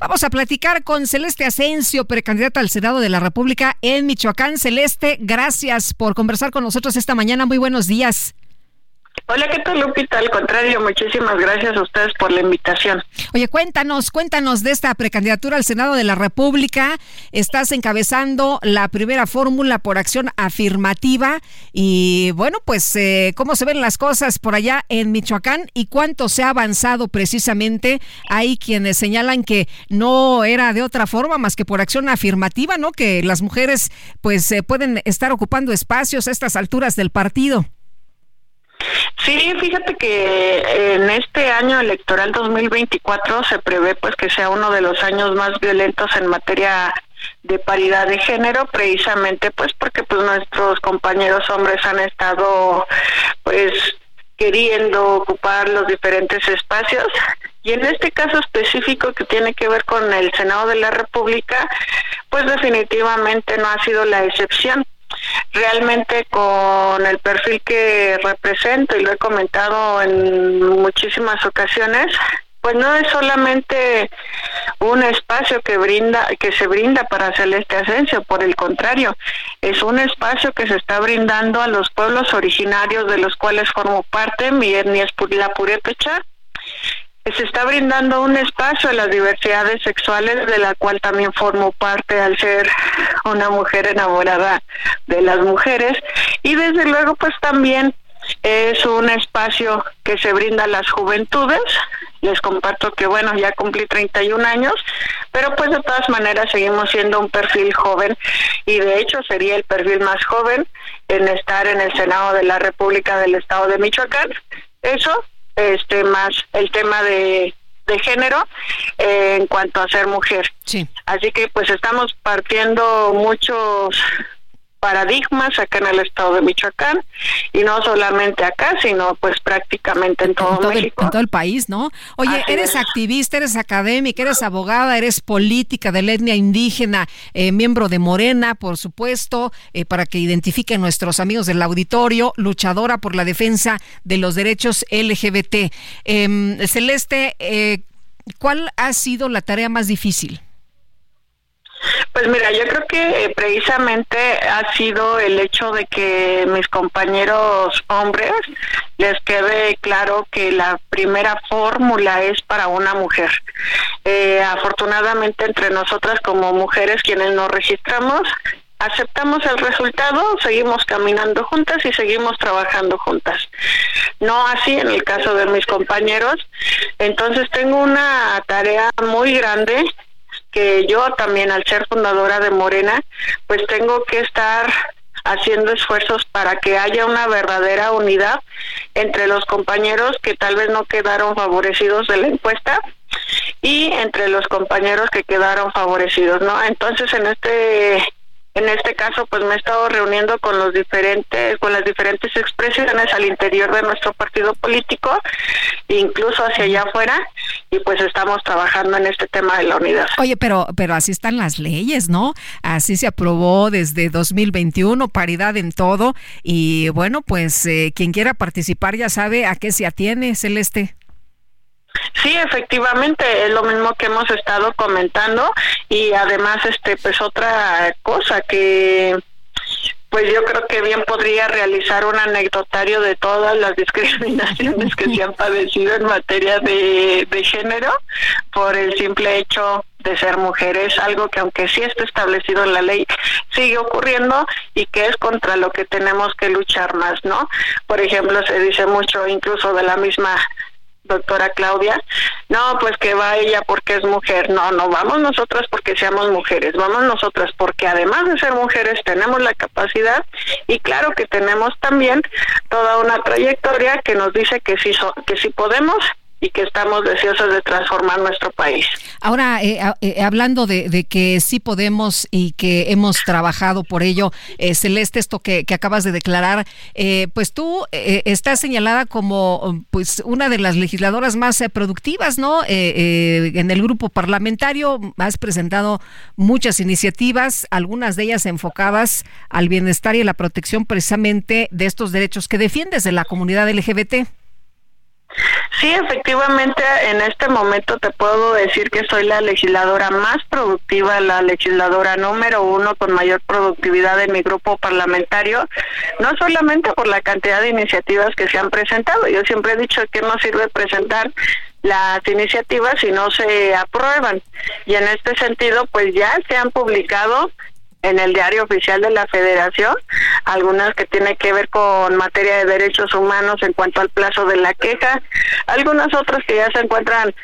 Vamos a platicar con Celeste Asensio, precandidata al Senado de la República en Michoacán. Celeste, gracias por conversar con nosotros esta mañana. Muy buenos días. Hola, ¿qué tal, Lupita? Al contrario, muchísimas gracias a ustedes por la invitación. Oye, cuéntanos, cuéntanos de esta precandidatura al Senado de la República. Estás encabezando la primera fórmula por acción afirmativa y bueno, pues eh, cómo se ven las cosas por allá en Michoacán y cuánto se ha avanzado precisamente. Hay quienes señalan que no era de otra forma más que por acción afirmativa, ¿no? Que las mujeres pues eh, pueden estar ocupando espacios a estas alturas del partido. Sí, fíjate que en este año electoral 2024 se prevé pues que sea uno de los años más violentos en materia de paridad de género precisamente pues porque pues nuestros compañeros hombres han estado pues queriendo ocupar los diferentes espacios. Y en este caso específico que tiene que ver con el Senado de la República pues definitivamente no ha sido la excepción realmente con el perfil que represento y lo he comentado en muchísimas ocasiones, pues no es solamente un espacio que brinda que se brinda para Celeste Asensio, por el contrario, es un espacio que se está brindando a los pueblos originarios de los cuales formo parte, mi etnia es la Purépecha, se está brindando un espacio a las diversidades sexuales de la cual también formo parte al ser una mujer enamorada de las mujeres y desde luego pues también es un espacio que se brinda a las juventudes. Les comparto que bueno, ya cumplí 31 años, pero pues de todas maneras seguimos siendo un perfil joven y de hecho sería el perfil más joven en estar en el Senado de la República del Estado de Michoacán. Eso este más el tema de, de género eh, en cuanto a ser mujer. Sí. Así que pues estamos partiendo muchos paradigmas acá en el estado de Michoacán y no solamente acá, sino pues prácticamente en todo, México. El, en todo el país, ¿no? Oye, eres activista, eres académica, eres abogada, eres política de la etnia indígena, eh, miembro de Morena, por supuesto, eh, para que identifiquen nuestros amigos del auditorio, luchadora por la defensa de los derechos LGBT. Em, Celeste, eh, ¿cuál ha sido la tarea más difícil? Pues mira, yo creo que eh, precisamente ha sido el hecho de que mis compañeros hombres les quede claro que la primera fórmula es para una mujer. Eh, afortunadamente entre nosotras como mujeres quienes nos registramos, aceptamos el resultado, seguimos caminando juntas y seguimos trabajando juntas. No así en el caso de mis compañeros. Entonces tengo una tarea muy grande que yo también al ser fundadora de Morena, pues tengo que estar haciendo esfuerzos para que haya una verdadera unidad entre los compañeros que tal vez no quedaron favorecidos de la encuesta y entre los compañeros que quedaron favorecidos, ¿no? Entonces, en este en este caso, pues me he estado reuniendo con los diferentes, con las diferentes expresiones al interior de nuestro partido político, incluso hacia allá afuera, y pues estamos trabajando en este tema de la unidad. Oye, pero, pero así están las leyes, ¿no? Así se aprobó desde 2021, paridad en todo, y bueno, pues eh, quien quiera participar ya sabe a qué se atiene, Celeste. Sí, efectivamente, es lo mismo que hemos estado comentando y además, este, pues otra cosa que pues yo creo que bien podría realizar un anecdotario de todas las discriminaciones que se han padecido en materia de, de género por el simple hecho de ser mujeres, algo que aunque sí está establecido en la ley, sigue ocurriendo y que es contra lo que tenemos que luchar más, ¿no? Por ejemplo, se dice mucho incluso de la misma doctora Claudia, no, pues que va ella porque es mujer, no, no, vamos nosotras porque seamos mujeres, vamos nosotras porque además de ser mujeres tenemos la capacidad y claro que tenemos también toda una trayectoria que nos dice que sí, so, que sí podemos y que estamos deseosos de transformar nuestro país. Ahora, eh, eh, hablando de, que sí podemos y que hemos trabajado por ello, eh, Celeste, esto que, acabas de declarar, pues tú estás señalada como pues una de las legisladoras más productivas, ¿no? en el grupo parlamentario has presentado muchas iniciativas, algunas de ellas enfocadas al bienestar y la protección precisamente de estos derechos que defiendes de la comunidad LGBT. Sí, efectivamente, en este momento te puedo decir que soy la legisladora más productiva, la legisladora número uno con mayor productividad en mi grupo parlamentario, no solamente por la cantidad de iniciativas que se han presentado, yo siempre he dicho que no sirve presentar las iniciativas si no se aprueban. Y en este sentido, pues ya se han publicado en el diario oficial de la federación, algunas que tienen que ver con materia de derechos humanos en cuanto al plazo de la queja, algunas otras que ya se encuentran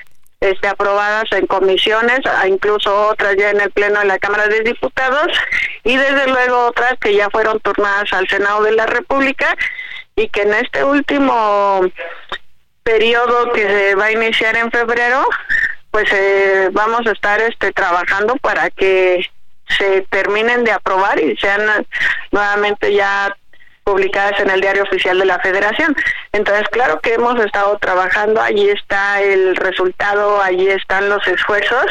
este, aprobadas en comisiones, incluso otras ya en el Pleno de la Cámara de Diputados, y desde luego otras que ya fueron turnadas al Senado de la República y que en este último periodo que se va a iniciar en febrero, pues eh, vamos a estar este, trabajando para que se terminen de aprobar y sean nuevamente ya publicadas en el diario oficial de la federación. Entonces, claro que hemos estado trabajando, allí está el resultado, allí están los esfuerzos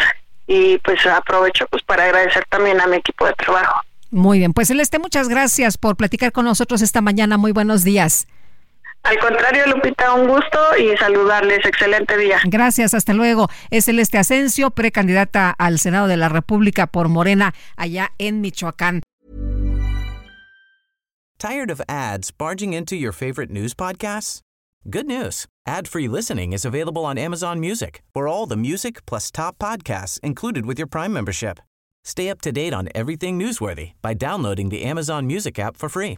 y pues aprovecho pues para agradecer también a mi equipo de trabajo. Muy bien, pues Celeste, muchas gracias por platicar con nosotros esta mañana. Muy buenos días. Al contrario, Lupita, un gusto y saludarles. Excelente día. Gracias, hasta luego. Es Celeste Asensio, precandidata al Senado de la República por Morena, allá en Michoacán. ¿Tired of ads barging into your favorite news podcasts? Good news. Ad-free listening is available on Amazon Music for all the music plus top podcasts included with your Prime membership. Stay up to date on everything newsworthy by downloading the Amazon Music app for free